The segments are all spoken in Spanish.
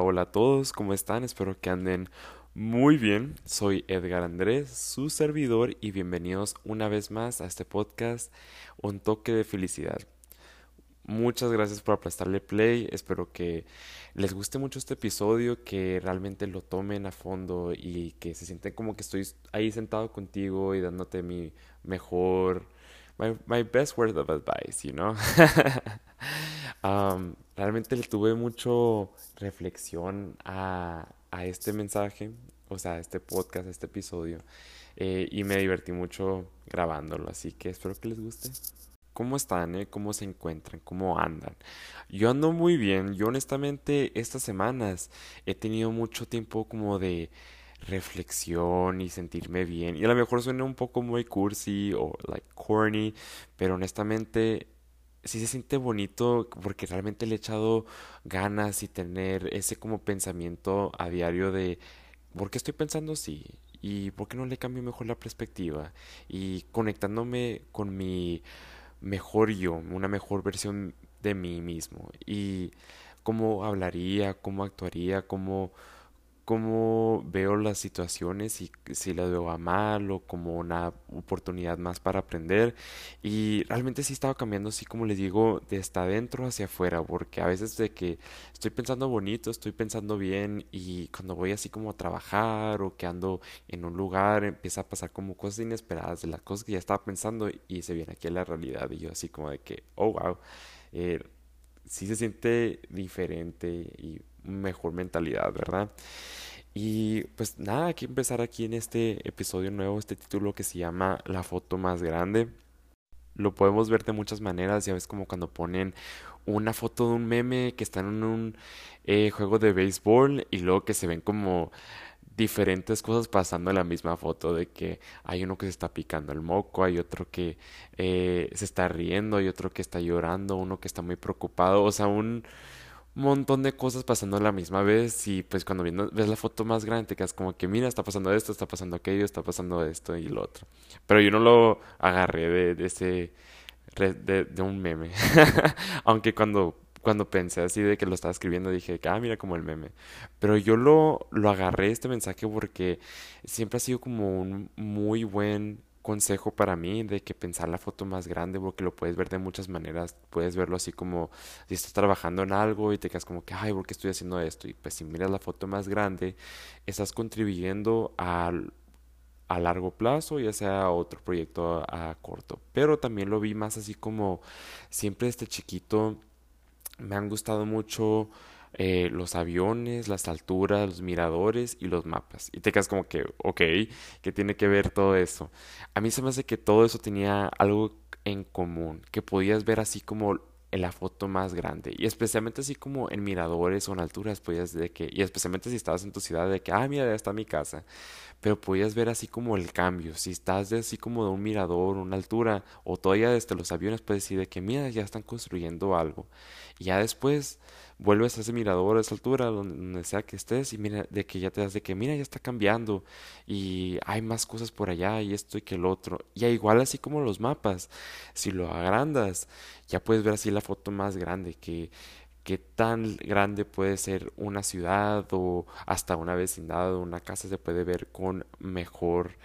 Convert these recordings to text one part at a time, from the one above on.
Hola, a todos, ¿cómo están? Espero que anden muy bien. Soy Edgar Andrés, su servidor, y bienvenidos una vez más a este podcast, Un toque de felicidad. Muchas gracias por prestarle play. Espero que les guste mucho este episodio, que realmente lo tomen a fondo y que se sienten como que estoy ahí sentado contigo y dándote mi mejor, my, best word of advice, you know. um, realmente le tuve mucho reflexión a, a, este mensaje, o sea, a este podcast, a este episodio, eh, y me divertí mucho grabándolo, así que espero que les guste. ¿Cómo están? Eh? ¿Cómo se encuentran? ¿Cómo andan? Yo ando muy bien. Yo honestamente estas semanas he tenido mucho tiempo como de reflexión y sentirme bien. Y a lo mejor suena un poco muy cursi o like corny, pero honestamente sí se siente bonito porque realmente le he echado ganas y tener ese como pensamiento a diario de ¿por qué estoy pensando así? ¿Y por qué no le cambio mejor la perspectiva? Y conectándome con mi mejor yo, una mejor versión de mí mismo. Y cómo hablaría, cómo actuaría, cómo cómo veo las situaciones y si las veo a mal o como una oportunidad más para aprender. Y realmente sí estaba cambiando así como les digo de estar adentro hacia afuera porque a veces de que estoy pensando bonito estoy pensando bien y cuando voy así como a trabajar o que ando en un lugar empieza a pasar como cosas inesperadas de las cosas que ya estaba pensando y se viene aquí a la realidad y yo así como de que oh wow eh, sí se siente diferente y mejor mentalidad, ¿verdad? Y pues nada, hay que empezar aquí en este episodio nuevo, este título que se llama La foto más grande. Lo podemos ver de muchas maneras, ya ves como cuando ponen una foto de un meme que está en un eh, juego de béisbol y luego que se ven como diferentes cosas pasando en la misma foto, de que hay uno que se está picando el moco, hay otro que eh, se está riendo, hay otro que está llorando, uno que está muy preocupado, o sea, un montón de cosas pasando a la misma vez y pues cuando ves la foto más grande te quedas como que mira, está pasando esto, está pasando aquello, está pasando esto y lo otro. Pero yo no lo agarré de, ese, de, de un meme. Aunque cuando cuando pensé así de que lo estaba escribiendo dije, ah, mira como el meme. Pero yo lo, lo agarré este mensaje porque siempre ha sido como un muy buen consejo para mí de que pensar la foto más grande porque lo puedes ver de muchas maneras. Puedes verlo así como si estás trabajando en algo y te quedas como que, ay, ¿por qué estoy haciendo esto? Y pues si miras la foto más grande, estás contribuyendo a largo plazo, ya sea otro proyecto a, corto. Pero también lo vi más así como siempre este chiquito me han gustado mucho eh, los aviones, las alturas, los miradores y los mapas. Y te quedas como que, ok, ¿qué tiene que ver todo eso? A mí se me hace que todo eso tenía algo en común, que podías ver así como en la foto más grande y especialmente así como en miradores o en alturas podías de que y especialmente si estabas en tu ciudad de que ah mira ya está mi casa pero podías ver así como el cambio si estás de así como de un mirador una altura o todavía desde los aviones puedes decir de que mira ya están construyendo algo y ya después vuelves a ese mirador a esa altura, donde sea que estés, y mira, de que ya te das de que, mira, ya está cambiando, y hay más cosas por allá, y esto y que el otro. Y igual así como los mapas, si lo agrandas, ya puedes ver así la foto más grande, que qué tan grande puede ser una ciudad o hasta una vecindad o una casa se puede ver con mejor,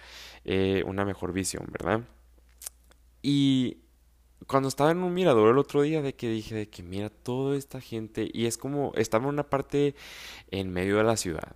eh, una mejor visión, ¿verdad? Y cuando estaba en un mirador el otro día de que dije de que mira toda esta gente y es como estaba en una parte en medio de la ciudad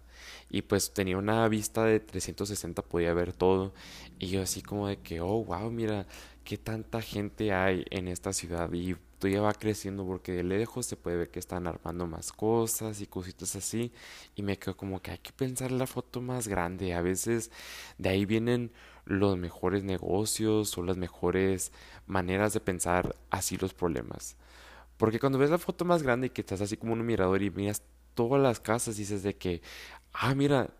y pues tenía una vista de 360 podía ver todo y yo así como de que oh wow mira qué tanta gente hay en esta ciudad y ya va creciendo porque de lejos se puede ver que están armando más cosas y cositas así y me quedo como que hay que pensar la foto más grande a veces de ahí vienen los mejores negocios o las mejores maneras de pensar así los problemas porque cuando ves la foto más grande y que estás así como un mirador y miras todas las casas dices de que ah mira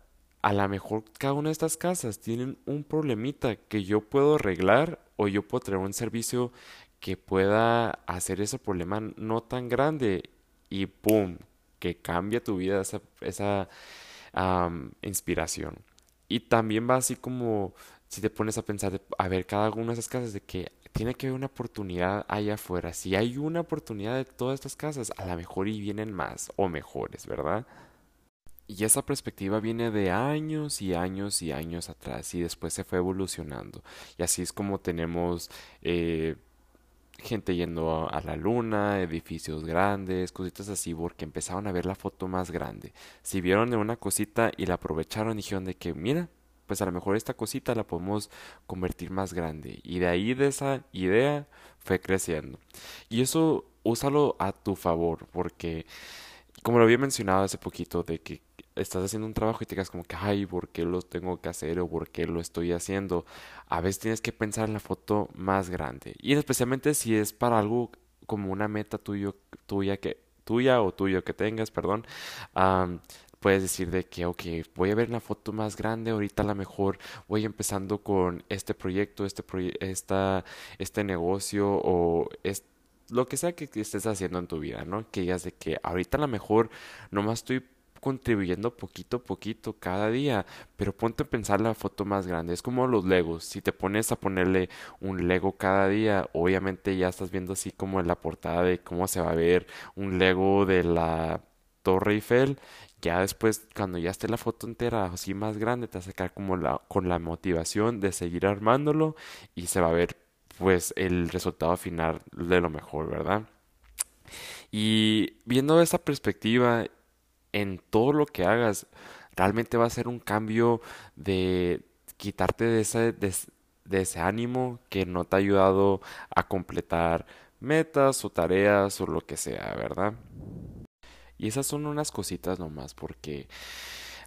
a lo mejor cada una de estas casas tienen un problemita que yo puedo arreglar o yo puedo traer un servicio que pueda hacer ese problema no tan grande y ¡pum! que cambia tu vida esa, esa inspiración. Y también va así como si te pones a pensar, a ver, cada una de esas casas de que tiene que haber una oportunidad allá afuera. Si hay una oportunidad de todas estas casas, a lo mejor y vienen más o mejores, ¿verdad? Y esa perspectiva viene de años y años y años atrás y después se fue evolucionando. Y así es como tenemos eh, gente yendo a la luna, edificios grandes, cositas así, porque empezaron a ver la foto más grande. Si vieron de una cosita y la aprovecharon, dijeron de que, mira, pues a lo mejor esta cosita la podemos convertir más grande. Y de ahí de esa idea fue creciendo. Y eso úsalo a tu favor, porque como lo había mencionado hace poquito, de que estás haciendo un trabajo y te quedas como que, ay, ¿por qué lo tengo que hacer o por qué lo estoy haciendo? A veces tienes que pensar en la foto más grande. Y especialmente si es para algo como una meta tuyo, tuya, que, tuya o tuyo que tengas, perdón. Puedes decir de que, ok, voy a ver la foto más grande, ahorita a lo mejor voy empezando con este proyecto, este, esta, este negocio o este lo que sea que estés haciendo en tu vida, ¿no? Que digas de que ahorita a lo mejor nomás estoy contribuyendo poquito a poquito cada día, pero ponte a pensar la foto más grande. Es como los Legos. Si te pones a ponerle un Lego cada día, obviamente ya estás viendo así como en la portada de cómo se va a ver un Lego de la Torre Eiffel. Ya después, cuando ya esté la foto entera así más grande, te vas a como la, con la motivación de seguir armándolo y se va a ver pues el resultado final de lo mejor, ¿verdad? Y viendo esa perspectiva en todo lo que hagas, realmente va a ser un cambio de quitarte de ese, de, ese ánimo que no te ha ayudado a completar metas o tareas o lo que sea, ¿verdad? Y esas son unas cositas nomás porque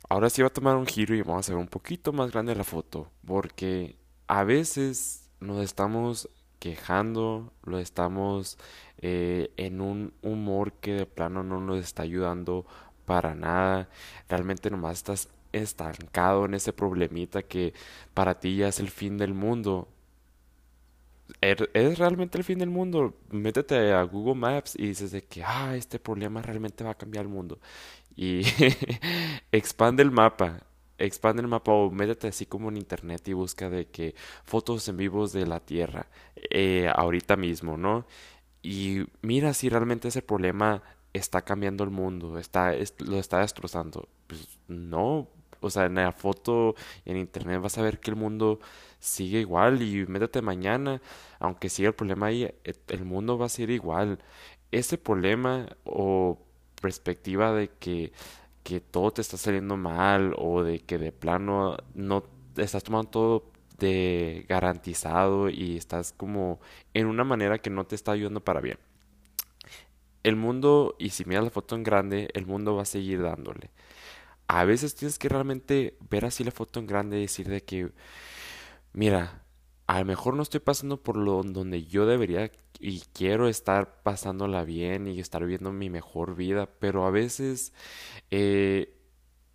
ahora sí va a tomar un giro y vamos a hacer un poquito más grande la foto porque a veces nos estamos quejando, lo estamos eh, en un humor que de plano no nos está ayudando para nada. Realmente nomás estás estancado en ese problemita que para ti ya es el fin del mundo. ¿Er, ¿Es realmente el fin del mundo? Métete a Google Maps y dices de que, ah, este problema realmente va a cambiar el mundo. Y expande el mapa, expande el mapa o métete así como en internet y busca de que fotos en vivos de la Tierra, eh, ahorita mismo, ¿no? Y mira si realmente ese problema está cambiando el mundo, está, lo está destrozando. Pues no, o sea, en la foto, en internet vas a ver que el mundo sigue igual y métete mañana, aunque siga el problema ahí, e, el mundo va a ser igual. Ese problema o perspectiva de que, que todo te está saliendo mal o de que de plano no estás tomando todo de garantizado y estás como en una manera que no te está ayudando para bien el mundo, y si miras la foto en grande, el mundo va a seguir dándole. A veces tienes que realmente ver así la foto en grande y decir de que, mira, a lo mejor no estoy pasando por lo donde yo debería y quiero estar pasándola bien y estar viviendo mi mejor vida, pero a veces, eh,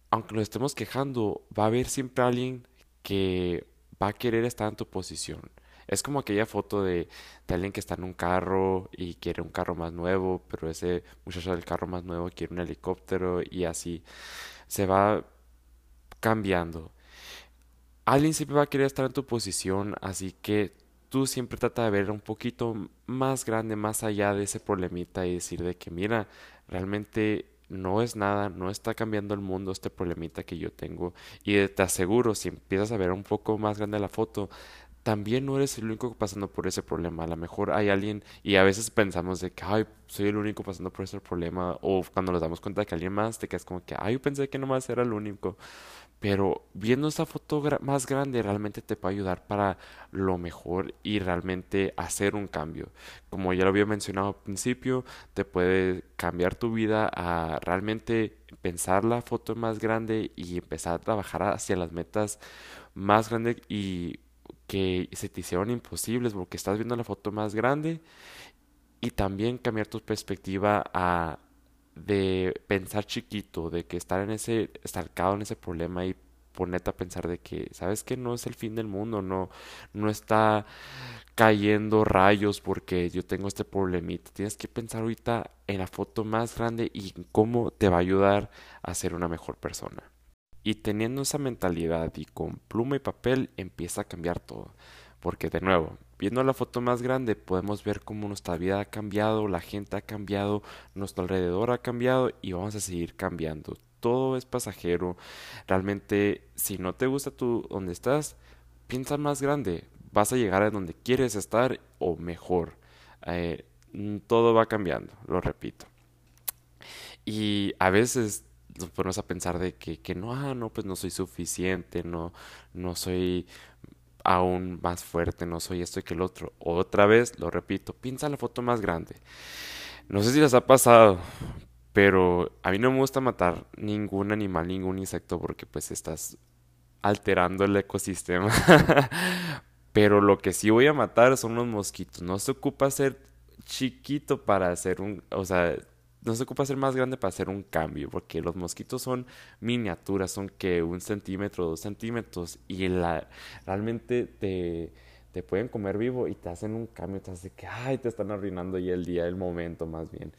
aunque nos estemos quejando, va a haber siempre alguien que va a querer estar en tu posición. Es como aquella foto de, alguien que está en un carro y quiere un carro más nuevo, pero ese muchacho del carro más nuevo quiere un helicóptero y así se va cambiando. Alguien siempre va a querer estar en tu posición, así que tú siempre trata de ver un poquito más grande, más allá de ese problemita y decir de que mira, realmente no es nada, no está cambiando el mundo este problemita que yo tengo. Y te aseguro, si empiezas a ver un poco más grande la foto, también no eres el único pasando por ese problema. A lo mejor hay alguien, y a veces pensamos de que, soy el único pasando por ese problema, o cuando nos damos cuenta de que alguien más, te quedas como que, ay, yo pensé que nomás era el único. Pero viendo esa foto más grande realmente te puede ayudar para lo mejor y realmente hacer un cambio. Como ya lo había mencionado al principio, te puede cambiar tu vida a realmente pensar la foto más grande y empezar a trabajar hacia las metas más grandes y que se te hicieron imposibles porque estás viendo la foto más grande y también cambiar tu perspectiva a de pensar chiquito, de que estar en ese estancado en ese problema y ponerte a pensar de que sabes que no es el fin del mundo, no no está cayendo rayos porque yo tengo este problemita. Tienes que pensar ahorita en la foto más grande y en cómo te va a ayudar a ser una mejor persona. Y teniendo esa mentalidad y con pluma y papel empieza a cambiar todo. Porque de nuevo, viendo la foto más grande podemos ver cómo nuestra vida ha cambiado, la gente ha cambiado, nuestro alrededor ha cambiado y vamos a seguir cambiando. todo es pasajero. Realmente, si no te gusta tú donde estás, piensa más grande. Vas a llegar a donde quieres estar o mejor. Eh, todo va cambiando, lo repito. Y a veces ponemos a pensar de que, que no, ah, no, pues no soy suficiente, no, no soy aún más fuerte, no soy esto y que el otro. Otra vez, lo repito, piensa la foto más grande. No sé si les ha pasado, pero a mí no me gusta matar ningún animal, ningún insecto, porque pues estás alterando el ecosistema. pero lo que sí voy a matar son los mosquitos. No se ocupa ser chiquito para hacer un, o sea, no se ocupa ser más grande para hacer un cambio, porque los mosquitos son miniaturas, son que un centímetro, dos centímetros, y la, realmente te, te pueden comer vivo y te hacen un cambio, te hace que, ay, te están arruinando ya el día, el momento más bien.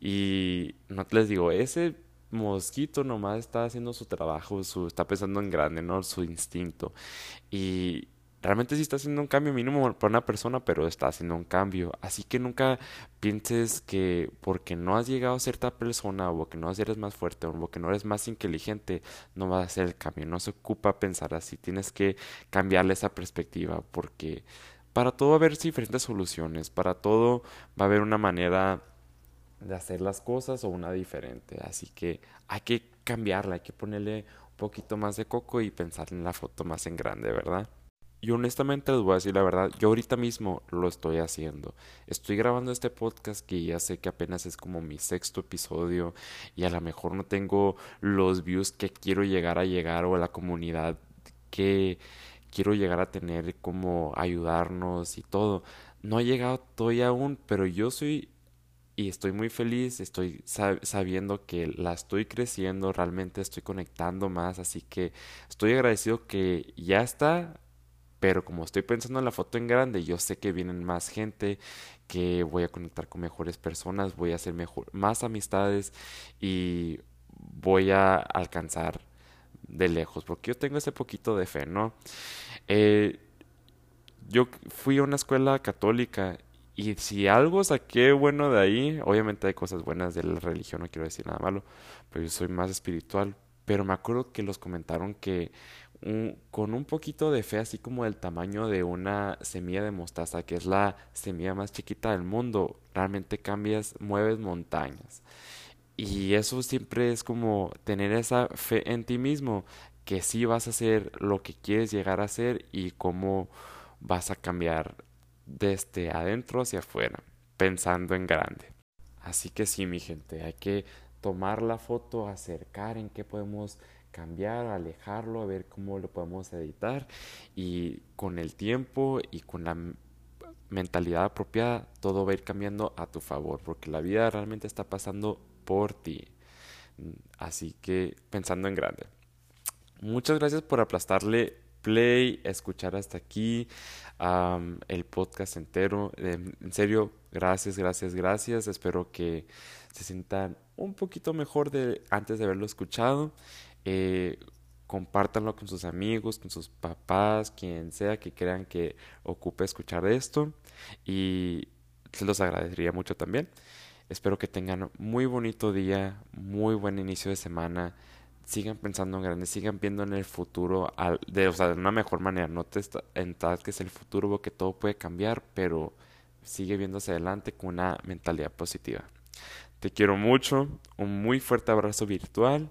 Y no te les digo, ese mosquito nomás está haciendo su trabajo, su, está pensando en grande, ¿no? Su instinto. Y realmente sí está haciendo un cambio mínimo para una persona, pero está haciendo un cambio. Así que nunca pienses que porque no has llegado a cierta persona o que no eres más fuerte o que no eres más inteligente, no vas a hacer el cambio. No se ocupa pensar así. Tienes que cambiarle esa perspectiva porque para todo va a haber diferentes soluciones. Para todo va a haber una manera de hacer las cosas o una diferente. Así que hay que cambiarla, hay que ponerle un poquito más de coco y pensar en la foto más en grande, ¿verdad? Y honestamente les voy a decir la verdad, yo ahorita mismo lo estoy haciendo. Estoy grabando este podcast que ya sé que apenas es como mi sexto episodio y a lo mejor no tengo los views que quiero llegar a llegar o la comunidad que quiero llegar a tener como ayudarnos y todo. No ha llegado todavía aún, pero yo soy y estoy muy feliz, estoy sabiendo que la estoy creciendo, realmente estoy conectando más, así que estoy agradecido que ya está pero como estoy pensando en la foto en grande, yo sé que vienen más gente, que voy a conectar con mejores personas, voy a hacer mejor, más amistades y voy a alcanzar de lejos, porque yo tengo ese poquito de fe, ¿no? Eh, yo fui a una escuela católica y si algo saqué bueno de ahí, obviamente hay cosas buenas de la religión, no quiero decir nada malo, pero yo soy más espiritual. Pero me acuerdo que los comentaron que con un poquito de fe, así como del tamaño de una semilla de mostaza, que es la semilla más chiquita del mundo, realmente cambias, mueves montañas. Y eso siempre es como tener esa fe en ti mismo, que sí vas a hacer lo que quieres llegar a ser y cómo vas a cambiar desde adentro hacia afuera, pensando en grande. Así que sí, mi gente, hay que tomar la foto, acercar en qué podemos cambiar, alejarlo, a ver cómo lo podemos editar y con el tiempo y con la mentalidad apropiada todo va a ir cambiando a tu favor porque la vida realmente está pasando por ti. Así que pensando en grande. Muchas gracias por aplastarle play, escuchar hasta aquí el podcast entero. en serio, gracias, gracias, gracias. Espero que se sientan un poquito mejor de antes de haberlo escuchado. Eh, compártanlo con sus amigos, con sus papás, quien sea que crean que ocupe escuchar esto y se los agradecería mucho también. Espero que tengan muy bonito día, muy buen inicio de semana. Sigan pensando en grande, sigan viendo en el futuro de, o sea, de una mejor manera. No te es el futuro porque todo puede cambiar, pero sigue viéndose adelante con una mentalidad positiva. Te quiero mucho, un muy fuerte abrazo virtual